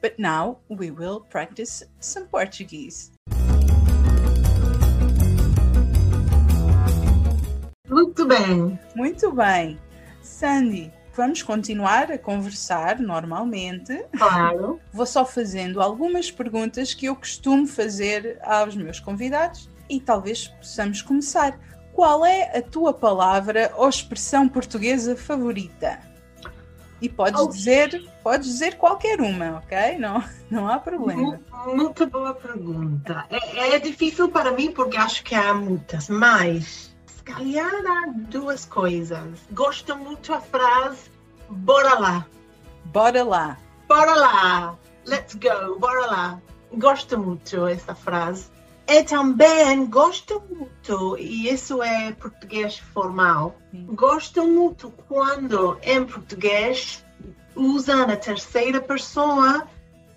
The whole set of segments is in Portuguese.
But now we will practice some Portuguese. Muito bem. Muito bem. Sandy, vamos continuar a conversar normalmente. Claro. Vou só fazendo algumas perguntas que eu costumo fazer aos meus convidados e talvez possamos começar. Qual é a tua palavra ou expressão portuguesa favorita? E podes Oh. dizer, podes dizer qualquer uma, ok? Não, não há problema. Mu- Muito boa pergunta. É, é difícil para mim porque acho que há muitas, mas se calhar há duas coisas. Gosto muito a frase bora lá. Bora lá. Bora lá. Let's go. Bora lá. Gosto muito essa frase. E também gosto muito, e isso é português formal, gosto muito quando em português usam a terceira pessoa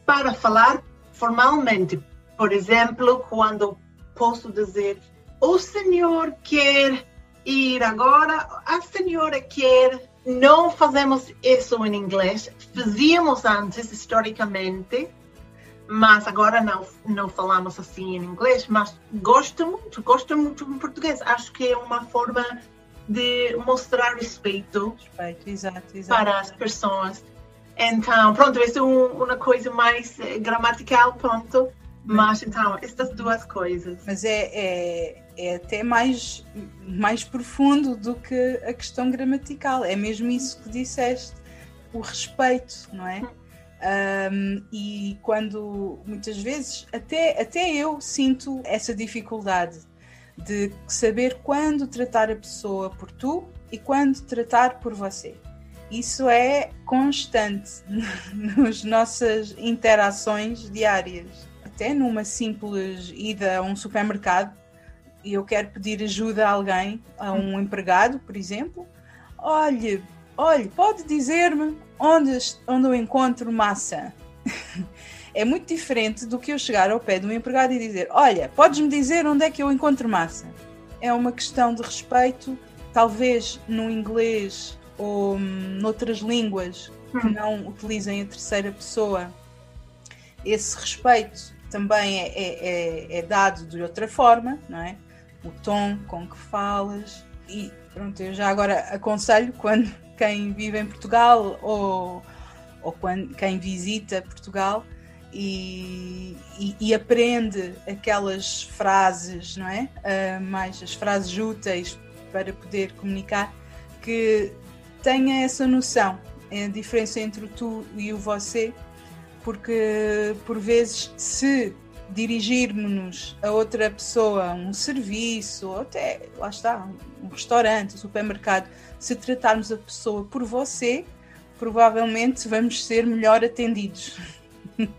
para falar formalmente. Por exemplo, quando posso dizer o senhor quer ir agora, a senhora quer. Não fazemos isso em inglês, fazíamos antes, historicamente, mas agora não, não falamos assim em inglês. Mas gosto muito, gosto muito em português. Acho que é uma forma de mostrar respeito Respeito, exato, exato. para as pessoas. Então, pronto, isso é um- uma coisa mais eh, gramatical, pronto. Mas então, estas duas coisas. Mas é, é, é até mais, mais profundo do que a questão gramatical. É mesmo isso que disseste, o respeito, não é? Um, e quando muitas vezes até, até eu sinto essa dificuldade de saber quando tratar a pessoa por tu e quando tratar por você. Isso é constante nas nossas interações diárias. Até numa simples ida a um supermercado e eu quero pedir ajuda a alguém, a um empregado, por exemplo, olhe, olhe, pode dizer-me onde, onde eu encontro massa? é muito diferente do que eu chegar ao pé de um empregado e dizer: Olha, podes-me dizer onde é que eu encontro massa? É uma questão de respeito, talvez no inglês ou hum, noutras línguas que Hum. não utilizem a terceira pessoa, esse respeito também é, é- é- é dado de outra forma, não é? O tom com que falas. E pronto, eu já agora aconselho quando quem vive em Portugal ou, ou quando, quem visita Portugal e, e- e aprende aquelas frases, não é? Ah, mais as frases úteis para poder comunicar, que tenha essa noção, é a diferença entre o tu e o você, porque por vezes se dirigirmos a outra pessoa um serviço, ou até, lá está, um restaurante, um supermercado, se tratarmos a pessoa por você, provavelmente vamos ser melhor atendidos.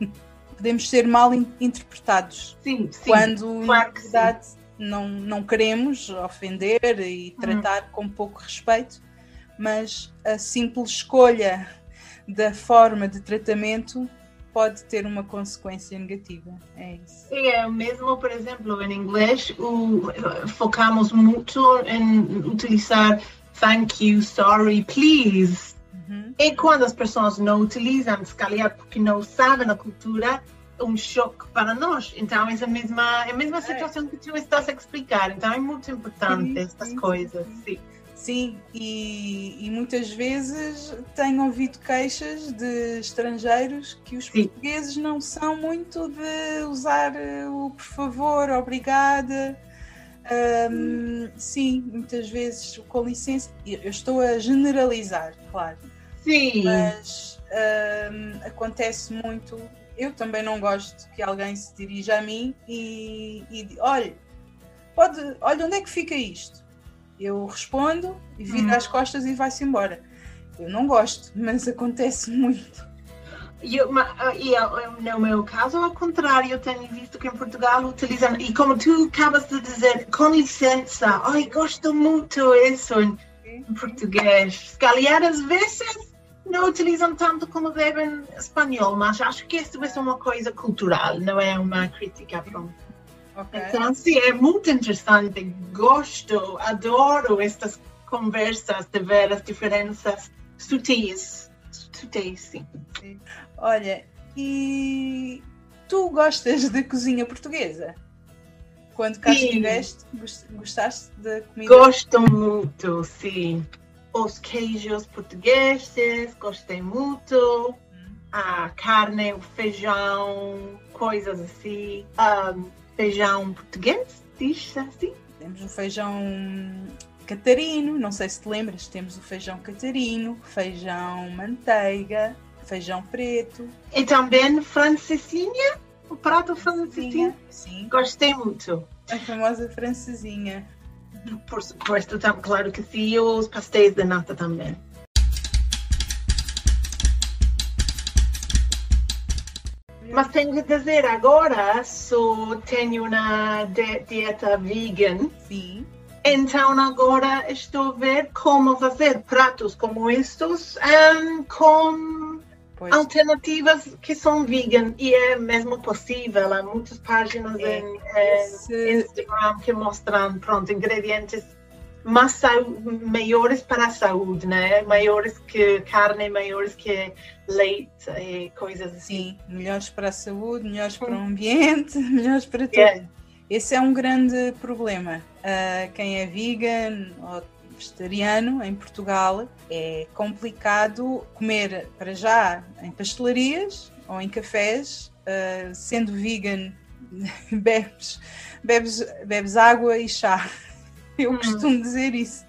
Podemos ser mal in- interpretados Sim, sim. quando claro na verdade não, não queremos ofender e Uhum. tratar com pouco respeito, mas a simples escolha da forma de tratamento pode ter uma consequência negativa. É isso. Sim, é mesmo, por exemplo, em inglês, o, focamos muito em utilizar thank you, sorry, please. Uhum. E quando as pessoas não utilizam, se calhar porque não sabem a cultura, é um choque para nós. Então, é a mesma, é a mesma situação que tu estás a explicar. Então, é muito importante Sim, estas sim, coisas. sim. Sim. E, e muitas vezes tenho ouvido queixas de estrangeiros que os Sim. portugueses não são muito de usar eh, o por favor, obrigada. Ahm, sim, muitas vezes com licença. Eu estou a generalizar, claro, Sim. mas ahm, acontece muito. Eu também não gosto que alguém se dirija a mim e, e olha, pode, olha onde é que fica isto. Eu respondo e viro Hum. as costas e vai-se embora. Eu não gosto, mas acontece muito. E ah, no meu caso, ao contrário, eu tenho visto que em Portugal utilizam, e como tu acabas de dizer, com licença, ai, gosto muito isso em, português. Se calhar às vezes não utilizam tanto como devem espanhol, mas acho que isso é uma coisa cultural, não é uma crítica. Pronto. Ok? Então, sim, é muito interessante, gosto, adoro estas conversas de ver as diferenças sutis. Sutis, sim. Olha, E tu gostas de cozinha portuguesa? Quando cá Sim. estiveste, gos- gostaste da comida? Gosto muito, sim. Os queijos portugueses, gostei muito. A carne, o feijão, coisas assim. Ahm, feijão português, diz assim. Temos o feijão catarino, não sei se te lembras, temos o feijão catarino, feijão manteiga, feijão preto, E também francesinha, o prato francesinha. sim, Gostei muito. a famosa francesinha. Por supuesto, claro que sim. E os pastéis de nata também. Mas tenho que dizer, agora só tenho uma di- dieta vegan. Sim, Então agora estou a ver como fazer pratos como estes ehm, com pois alternativas que são vegan. E é mesmo possível. Há muitas páginas É. em, em esse- Instagram que mostram pronto, ingredientes mais maiores para a saúde, né? Maiores que carne, maiores que leite e coisas assim. sim, melhores para a saúde, melhores para o ambiente, melhores para tudo. Yeah. Esse é um grande problema. Ah, quem é vegan ou vegetariano em Portugal é complicado comer para já em pastelarias ou em cafés. Ah, sendo vegan, bebes, bebes, bebes água e chá. Eu Hum. costumo dizer isso.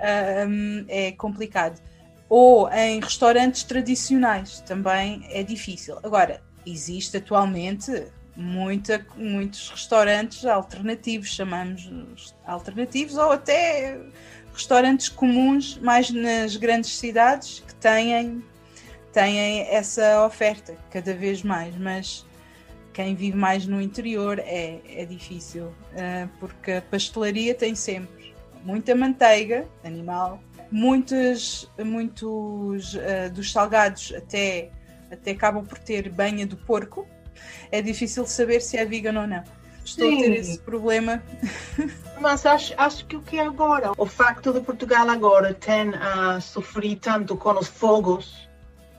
Ah, é complicado. Ou em restaurantes tradicionais também é difícil. Agora, existe atualmente muita, muitos restaurantes alternativos, chamamos alternativos, ou até restaurantes comuns, mais nas grandes cidades, que têm, têm essa oferta cada vez mais, mas quem vive mais no interior é, é difícil, ah, porque a pastelaria tem sempre muita manteiga animal, muitos, muitos ah, dos salgados até, até acabam por ter banha do porco. É difícil saber se é vegan ou não. Estou a ter Sim. esse problema. Mas acho, acho que o que é agora, o facto de Portugal agora tem a sofrer tanto com os fogos,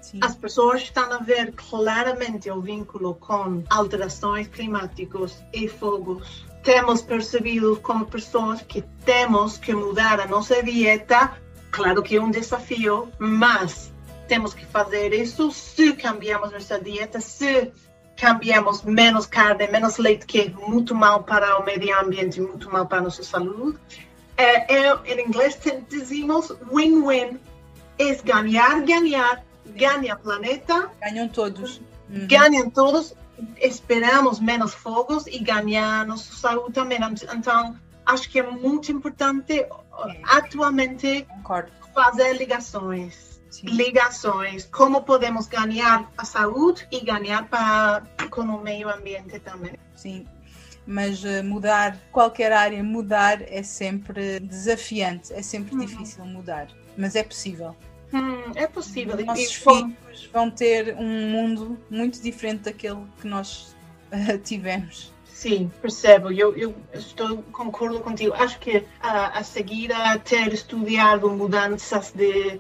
Sim, as pessoas estão a ver claramente o vínculo com alterações climáticas e fogos. Temos percebido como pessoas que temos que mudar a nossa dieta. Claro que é um desafio, mas temos que fazer isso se cambiamos nossa dieta, se cambiamos menos carne, menos leite, que é muito mal para o meio ambiente, muito mal para a nossa saúde. É, é, em inglês dizemos win-win. É ganhar, ganhar, ganha planeta, ganham todos. Uhum. ganham todos, esperamos menos fogos e ganhar nossa saúde também. Então, acho que é muito importante atualmente Concordo. fazer ligações. Sim. Ligações, como podemos ganhar a saúde e ganhar para, com o meio ambiente também. Sim, mas eh, mudar, qualquer área, mudar é sempre desafiante, é sempre Uhum. difícil mudar, mas é possível. Hum, é possível. Os nossos filhos vão ter um mundo muito diferente daquele que nós eh, tivemos. Sim, percebo. Eu, eu estou concordo contigo. Acho que ah, a seguir a ter estudado mudanças de,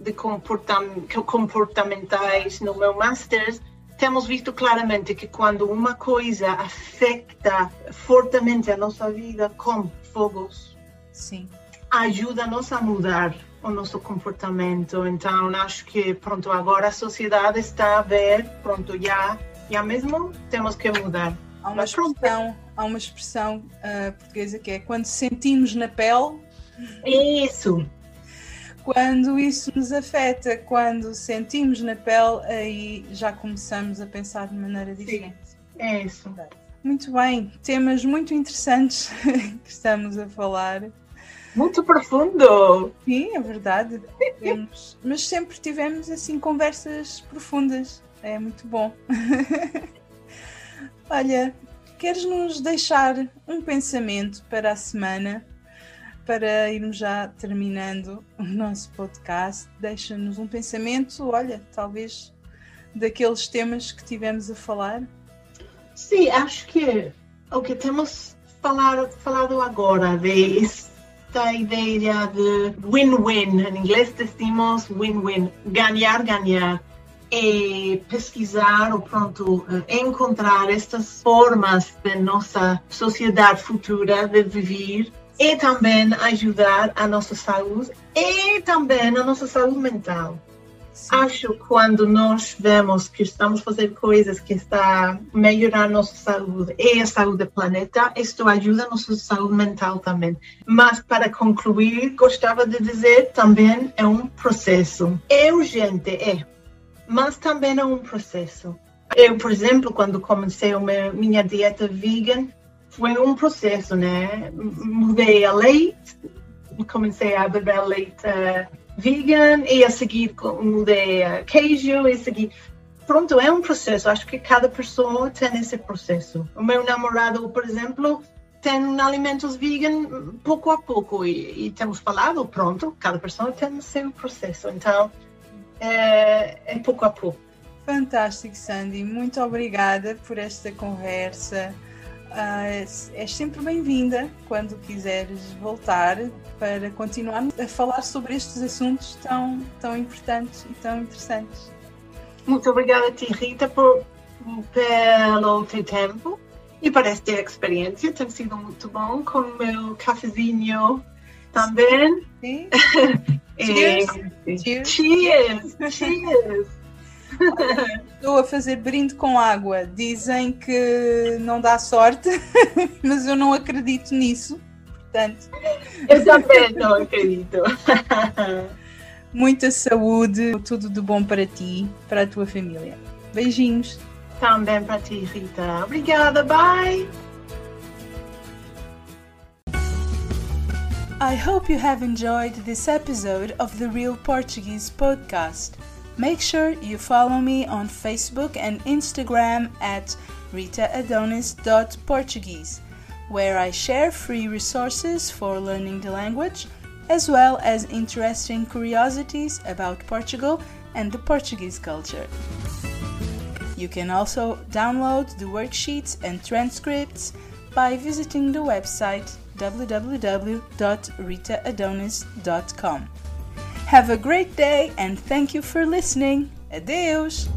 de comportam, comportamentais no meu master, temos visto claramente que quando uma coisa afeta fortemente a nossa vida, como fogos, Sim, ajuda-nos a mudar o nosso comportamento. Então, acho que, pronto, agora a sociedade está a ver, pronto, já, já mesmo temos que mudar. há uma Mas expressão, há uma expressão eh, portuguesa que é quando sentimos na pele, Isso, quando isso nos afeta, quando sentimos na pele, aí já começamos a pensar de maneira diferente. é isso. Muito bem, temas muito interessantes que estamos a falar. Muito profundo. Sim, é verdade. Temos- mas sempre tivemos assim conversas profundas. É muito bom. Olha, queres nos deixar um pensamento para a semana? Para irmos já terminando o nosso podcast, deixa-nos um pensamento, olha, talvez daqueles temas que tivemos a falar. Sim, acho que o que temos falar, falado agora de esta ideia de win-win, em inglês decimos win-win, ganhar, ganhar. e pesquisar ou pronto encontrar estas formas de nossa sociedade futura de viver e também ajudar a nossa saúde e também a nossa saúde mental. Sim. Acho quando nós vemos que estamos fazendo coisas que está melhorar nossa saúde e a saúde do planeta, isto ajuda a nossa saúde mental também. Mas para concluir, gostava de dizer também é um processo. É urgente, é, mas também é um processo. Eu, por exemplo, quando comecei a minha dieta vegan, foi um processo, né? Mudei a leite, comecei a beber leite vegan e a seguir mudei a queijo e seguir. Pronto, é um processo. Acho que cada pessoa tem esse processo. O meu namorado, por exemplo, tem alimentos vegan pouco a pouco e, e temos falado, pronto, cada pessoa tem seu processo. Então, é, é pouco a pouco. Fantástico, Sandy. Muito obrigada por esta conversa. Uh, és sempre bem-vinda quando quiseres voltar para continuar a falar sobre estes assuntos tão, tão importantes e tão interessantes. Muito obrigada a ti, Rita, por, pelo teu tempo e por esta experiência. Tem sido muito bom com o meu cafezinho também. Sim. cheers. cheers. Cheers. cheers. Estou a fazer brinde com água. Dizem que não dá sorte, mas eu não acredito nisso. Portanto. Eu também não acredito. Muita saúde, tudo de bom para ti, para a tua família. Beijinhos. Também para ti, Rita. Obrigada, bye. I hope you have enjoyed this episode of the Real Portuguese podcast. Make sure you follow me on Facebook and Instagram at ritaadonis.portuguese, where I share free resources for learning the language, as well as interesting curiosities about Portugal and the Portuguese culture. You can also download the worksheets and transcripts by visiting the website www.ritaadonis.com. Have a great day and thank you for listening. Adeus!